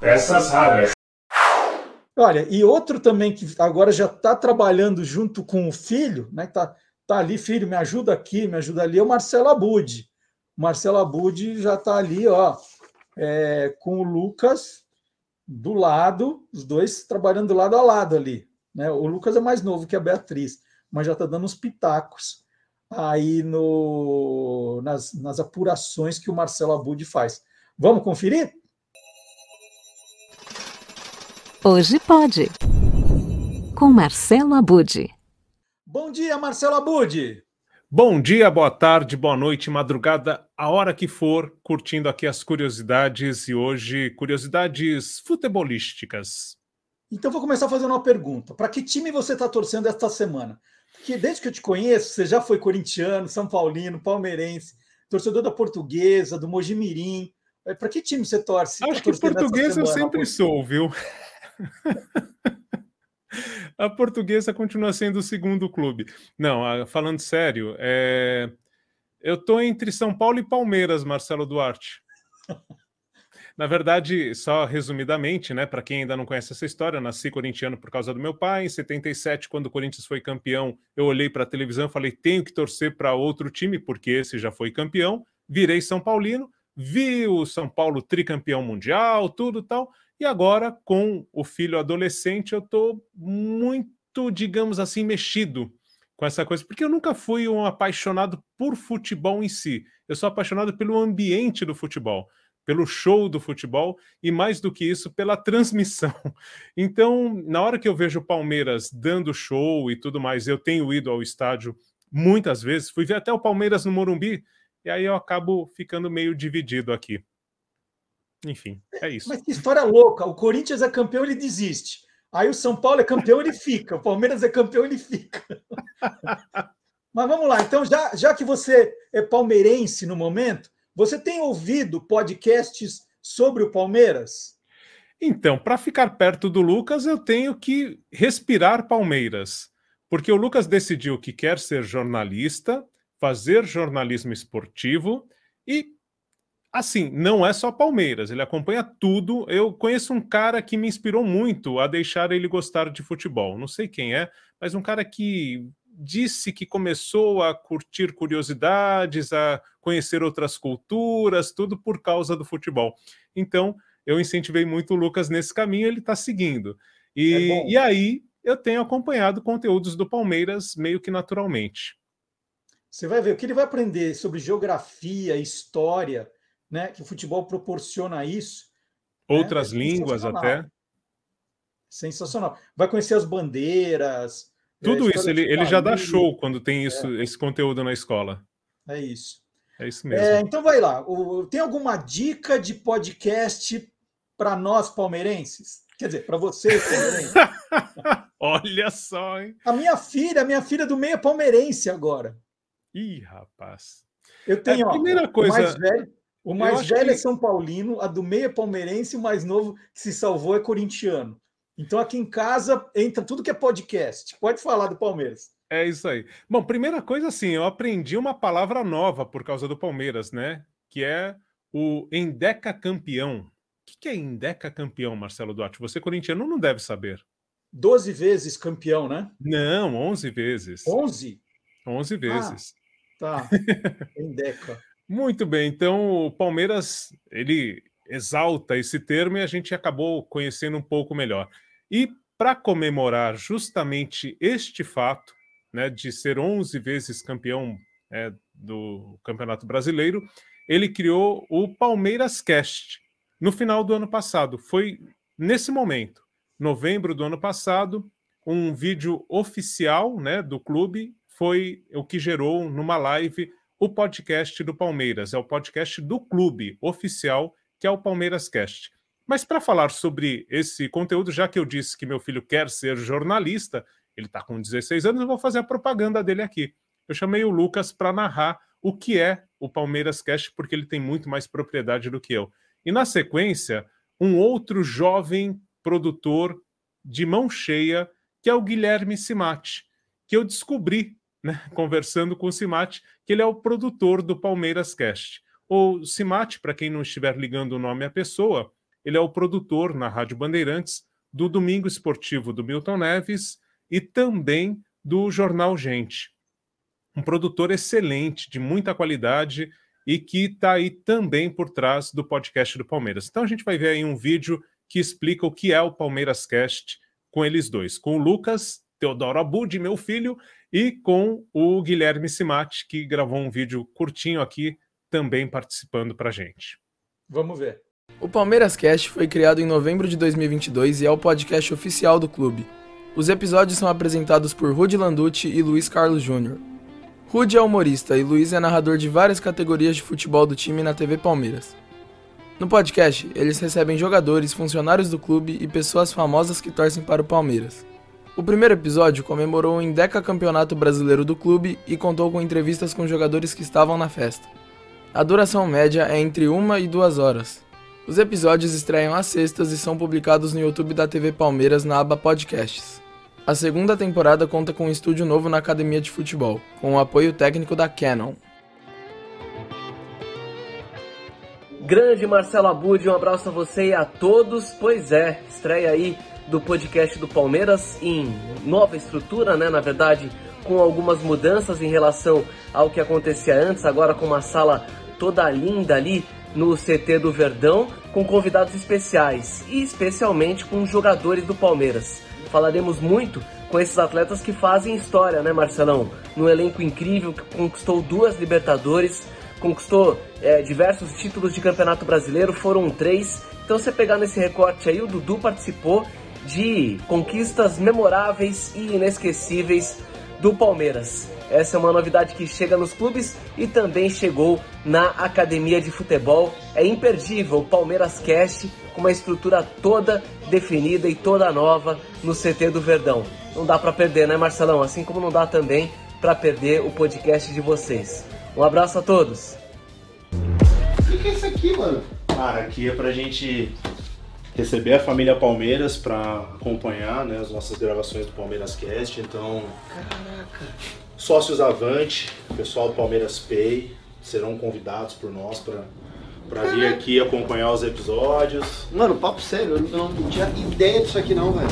Peças raras. Olha, e outro também que agora já está trabalhando junto com o filho, né? Tá, tá ali, filho, me ajuda aqui, me ajuda ali, é o Marcelo Abud. O Marcelo Abud já está ali, ó, é, com o Lucas do lado, os dois trabalhando lado a lado ali. Né? O Lucas é mais novo que a Beatriz, mas já está dando uns pitacos aí no, nas, nas apurações que o Marcelo Abud faz. Vamos conferir? Hoje pode. Com Marcelo Abud. Bom dia, Marcelo Abud. Bom dia, boa tarde, boa noite, madrugada, a hora que for, curtindo aqui as curiosidades e hoje curiosidades futebolísticas. Então vou começar fazendo uma pergunta. Para que time você está torcendo esta semana? Porque desde que eu te conheço, você já foi corintiano, São Paulino, palmeirense, torcedor da Portuguesa, do Mojimirim. É, Para que time você torce? Acho que português eu sempre sou, viu? a portuguesa continua sendo o segundo clube. Não, falando sério, é... eu estou entre São Paulo e Palmeiras, Marcelo Duarte. Na verdade, só resumidamente, né, para quem ainda não conhece essa história, nasci corintiano por causa do meu pai. Em 77, quando o Corinthians foi campeão, eu olhei para a televisão e falei: tenho que torcer para outro time, porque esse já foi campeão. Virei São Paulino, vi o São Paulo tricampeão mundial, tudo tal. E agora, com o filho adolescente, eu estou muito, digamos assim, mexido com essa coisa, porque eu nunca fui um apaixonado por futebol em si. Eu sou apaixonado pelo ambiente do futebol, pelo show do futebol e, mais do que isso, pela transmissão. Então, na hora que eu vejo o Palmeiras dando show e tudo mais, eu tenho ido ao estádio muitas vezes, fui ver até o Palmeiras no Morumbi, e aí eu acabo ficando meio dividido aqui. Enfim, é isso. Mas que história louca. O Corinthians é campeão, ele desiste. Aí o São Paulo é campeão, ele fica. O Palmeiras é campeão, ele fica. Mas vamos lá. Então, já, já que você é palmeirense no momento, você tem ouvido podcasts sobre o Palmeiras? Então, para ficar perto do Lucas, eu tenho que respirar Palmeiras. Porque o Lucas decidiu que quer ser jornalista, fazer jornalismo esportivo e Assim, não é só Palmeiras, ele acompanha tudo. Eu conheço um cara que me inspirou muito a deixar ele gostar de futebol. Não sei quem é, mas um cara que disse que começou a curtir curiosidades, a conhecer outras culturas, tudo por causa do futebol. Então, eu incentivei muito o Lucas nesse caminho, ele está seguindo. E, é e aí, eu tenho acompanhado conteúdos do Palmeiras meio que naturalmente. Você vai ver o que ele vai aprender sobre geografia, história né, que o futebol proporciona isso. Né, Outras né? é línguas até. Sensacional. Vai conhecer as bandeiras. É, Tudo isso, ele, ele já dá show quando tem isso, é. esse conteúdo na escola. É isso. É isso mesmo. É, então vai lá. O, tem alguma dica de podcast para nós palmeirenses? Quer dizer, para vocês palmeirenses? Olha só, hein? A minha filha, a minha filha do meio é palmeirense agora. Ih, rapaz. Eu tenho, a primeira ó, coisa... o mais velho, o mais velho é que... é São Paulino, a do meio é palmeirense, e o mais novo que se salvou é corintiano. Então aqui em casa entra tudo que é podcast. Pode falar do Palmeiras. É isso aí. Bom, primeira coisa assim, eu aprendi uma palavra nova por causa do Palmeiras, né? Que é o endeca campeão. O que é endeca campeão, Marcelo Duarte? Você corintiano não deve saber. Doze vezes campeão, né? Não, onze vezes. Onze? Onze vezes. Ah, tá. Endeca. Muito bem, então o Palmeiras ele exalta esse termo e a gente acabou conhecendo um pouco melhor. E para comemorar justamente este fato, né, de ser 11 vezes campeão é, do Campeonato Brasileiro, ele criou o Palmeiras Cast no final do ano passado. Foi nesse momento, novembro do ano passado, um vídeo oficial né, do clube foi o que gerou numa live o podcast do Palmeiras, é o podcast do clube oficial, que é o Palmeiras Cast. Mas para falar sobre esse conteúdo, já que eu disse que meu filho quer ser jornalista, ele está com 16 anos, eu vou fazer a propaganda dele aqui. Eu chamei o Lucas para narrar o que é o Palmeiras Cast, porque ele tem muito mais propriedade do que eu. E na sequência, um outro jovem produtor de mão cheia, que é o Guilherme Simati, que eu descobri né, conversando com o Simati, que ele é o produtor do Palmeiras Cast. O Simati, para quem não estiver ligando o nome à pessoa, ele é o produtor na Rádio Bandeirantes do Domingo Esportivo do Milton Neves e também do Jornal Gente. Um produtor excelente, de muita qualidade e que está aí também por trás do podcast do Palmeiras. Então a gente vai ver aí um vídeo que explica o que é o Palmeiras Cast com eles dois, com o Lucas Teodoro Abud, meu filho, e com o Guilherme Simati, que gravou um vídeo curtinho aqui, também participando para gente. Vamos ver. O Palmeiras Cast foi criado em novembro de 2022 e é o podcast oficial do clube. Os episódios são apresentados por Rudy Landucci e Luiz Carlos Júnior. Rudy é humorista e Luiz é narrador de várias categorias de futebol do time na TV Palmeiras. No podcast, eles recebem jogadores, funcionários do clube e pessoas famosas que torcem para o Palmeiras. O primeiro episódio comemorou o Indeca Campeonato Brasileiro do clube e contou com entrevistas com jogadores que estavam na festa. A duração média é entre uma e duas horas. Os episódios estreiam às sextas e são publicados no YouTube da TV Palmeiras na aba Podcasts. A segunda temporada conta com um estúdio novo na academia de futebol, com o apoio técnico da Canon. Grande Marcelo Abud, um abraço a você e a todos. Pois é, estreia aí do podcast do Palmeiras em nova estrutura, né? Na verdade, com algumas mudanças em relação ao que acontecia antes, agora com uma sala toda linda ali no CT do Verdão, com convidados especiais e especialmente com jogadores do Palmeiras falaremos muito com esses atletas que fazem história, né, Marcelão? Num elenco incrível que conquistou duas Libertadores, conquistou é, diversos títulos de Campeonato Brasileiro, foram três. Então, você pegar nesse recorte aí, o Dudu participou de conquistas memoráveis e inesquecíveis do Palmeiras. Essa é uma novidade que chega nos clubes e também chegou na academia de futebol. É imperdível o Palmeiras Cast com uma estrutura toda definida e toda nova no CT do Verdão. Não dá para perder, né, Marcelão? Assim como não dá também para perder o podcast de vocês. Um abraço a todos. O que é isso aqui, mano? Cara, aqui é pra gente receber a família Palmeiras para acompanhar né, as nossas gravações do Palmeiras Cast. Então, Caraca. sócios Avante, pessoal do Palmeiras Pay serão convidados por nós para para vir aqui acompanhar os episódios. Mano, papo sério, eu não, não tinha ideia disso aqui não, velho.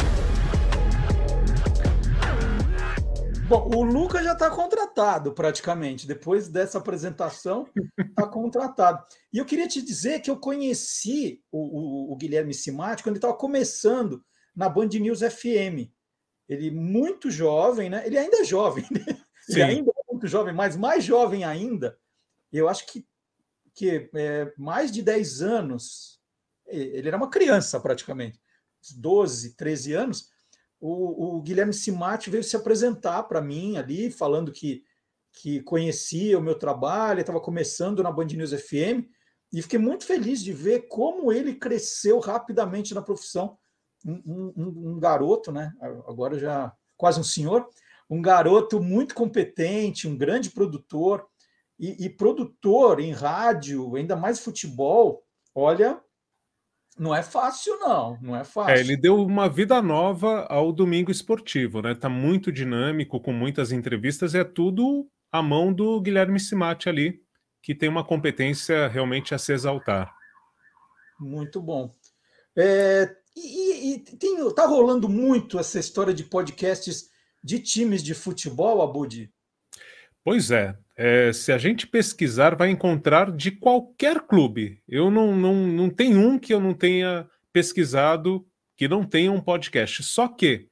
Bom, o Lucas já está contratado praticamente. Depois dessa apresentação, está contratado. E eu queria te dizer que eu conheci o, o, o Guilherme Simati quando ele estava começando na Band News FM. Ele muito jovem, né? Ele ainda é jovem, né? Ele ainda é muito jovem, mas mais jovem ainda. Eu acho que, que é, mais de 10 anos, ele era uma criança praticamente, uns 12, 13 anos, o, o Guilherme Simati veio se apresentar para mim ali, falando que, que conhecia o meu trabalho, estava começando na Band News FM, e fiquei muito feliz de ver como ele cresceu rapidamente na profissão. Um, um- um- garoto, né? Agora já quase um senhor, um garoto muito competente, um grande produtor, e, e produtor em rádio, ainda mais futebol, olha, não é fácil, não, não é fácil. É, ele deu uma vida nova ao domingo esportivo, né? Tá muito dinâmico, com muitas entrevistas, e é tudo à mão do Guilherme Simati ali, que tem uma competência realmente a se exaltar. Muito bom. É, e, e tem, tá rolando muito essa história de podcasts de times de futebol, Abudi? Pois é, é, se a gente pesquisar, vai encontrar de qualquer clube. Eu não, não, não tem um que eu não tenha pesquisado que não tenha um podcast. Só que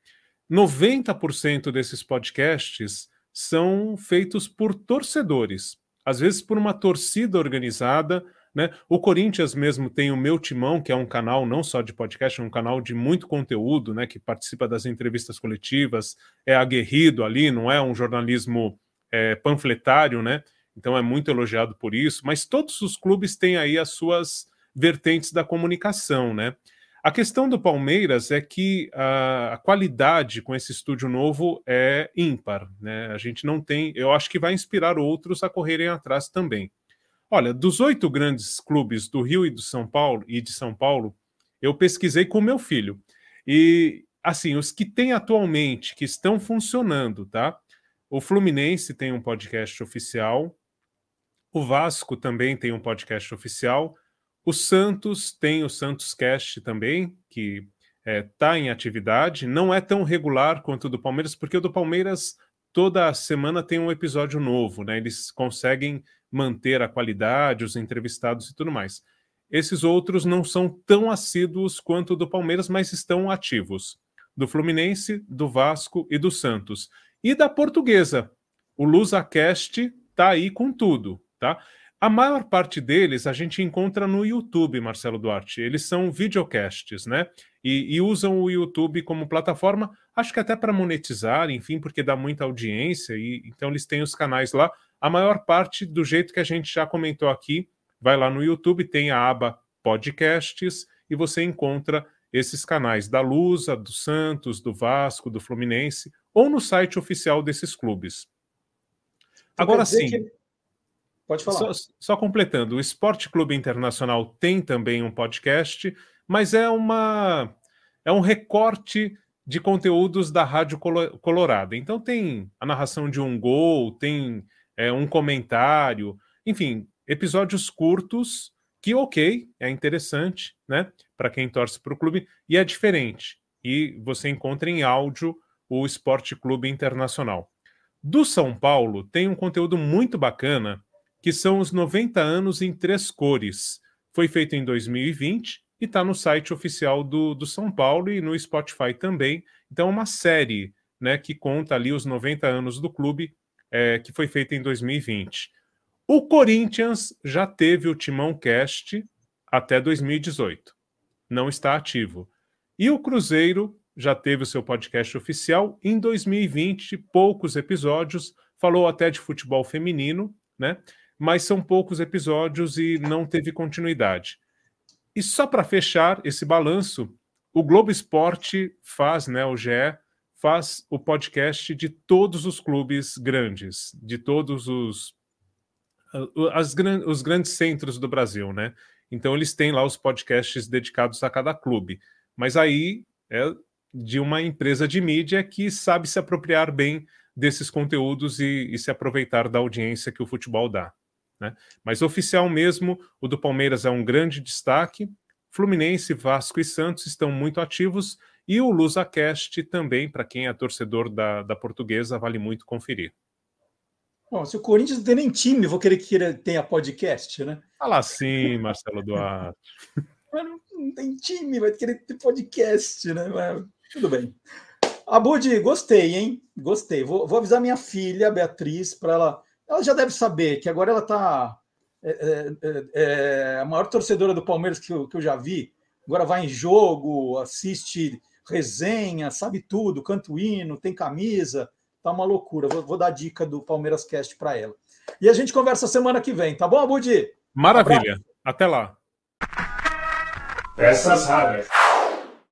90% desses podcasts são feitos por torcedores, às vezes por uma torcida organizada. Né? O Corinthians mesmo tem o Meu Timão, que é um canal não só de podcast, é um canal de muito conteúdo, né? que participa das entrevistas coletivas, é aguerrido ali, não é um jornalismo é, panfletário, né? Então é muito elogiado por isso, mas todos os clubes têm aí as suas vertentes da comunicação, né? A questão do Palmeiras é que a, a qualidade com esse estúdio novo é ímpar, né? A gente não tem, eu acho que vai inspirar outros a correrem atrás também. Olha, dos oito grandes clubes do Rio e do São Paulo e de São Paulo, eu pesquisei com meu filho e assim os que têm atualmente que estão funcionando, tá? O Fluminense tem um podcast oficial. O Vasco também tem um podcast oficial. O Santos tem o Santos Cast também, que está é, tá em atividade. Não é tão regular quanto o do Palmeiras, porque o do Palmeiras toda semana tem um episódio novo, né? Eles conseguem manter a qualidade, os entrevistados e tudo mais. Esses outros não são tão assíduos quanto o do Palmeiras, mas estão ativos. Do Fluminense, do Vasco e do Santos. E da Portuguesa. O LusaCast está aí com tudo, tá? A maior parte deles a gente encontra no YouTube, Marcelo Duarte. Eles são videocasts, né? E, e usam o YouTube como plataforma, acho que até para monetizar, enfim, porque dá muita audiência, e então eles têm os canais lá. A maior parte, do jeito que a gente já comentou aqui, vai lá no YouTube, tem a aba podcasts, e você encontra esses canais da Lusa, do Santos, do Vasco, do Fluminense, ou no site oficial desses clubes. Agora sim. Que Pode falar. Só, só, completando, o Esporte Clube Internacional tem também um podcast, mas é uma é um recorte de conteúdos da Rádio Colorada. Então tem a narração de um gol, tem é, um comentário, enfim, episódios curtos que ok, é interessante, né? Para quem torce para o clube e é diferente. E você encontra em áudio o Esporte Clube Internacional. Do São Paulo tem um conteúdo muito bacana que são os 90 anos em três cores. Foi feito em 2020 e está no site oficial do, do São Paulo e no Spotify também. Então, é uma série né, que conta ali os 90 anos do clube, é, que foi feita em 2020. O Corinthians já teve o Timão Cast até 2018. Não está ativo. E o Cruzeiro já teve o seu podcast oficial em 2020, poucos episódios, falou até de futebol feminino, né? mas são poucos episódios e não teve continuidade. E só para fechar esse balanço, o Globo Esporte faz, né, o GE, faz o podcast de todos os clubes grandes, de todos os, as, os grandes centros do Brasil, né? Então eles têm lá os podcasts dedicados a cada clube. Mas aí é de uma empresa de mídia que sabe se apropriar bem desses conteúdos e, e se aproveitar da audiência que o futebol dá. Né? Mas oficial mesmo, o do Palmeiras é um grande destaque. Fluminense, Vasco e Santos estão muito ativos. E o LusaCast também, para quem é torcedor da, da portuguesa, vale muito conferir. Bom, se o Corinthians não tem nem time, vou querer que ele tenha podcast, né? Fala sim, Marcelo Duarte. não, não tem time, vai querer ter podcast, né? Mas, tudo bem. Abud, gostei, hein? Gostei. Vou, vou avisar minha filha, Beatriz, para ela ela já deve saber que agora ela está é, é, é, é, a maior torcedora do Palmeiras que eu, que eu já vi. Agora vai em jogo, assiste resenha, sabe tudo, canta o hino, tem camisa, tá uma loucura. Vou, vou dar dica do Palmeiras Cast para ela. E a gente conversa semana que vem, tá bom, Abudi? Maravilha. Até lá. Peças raras.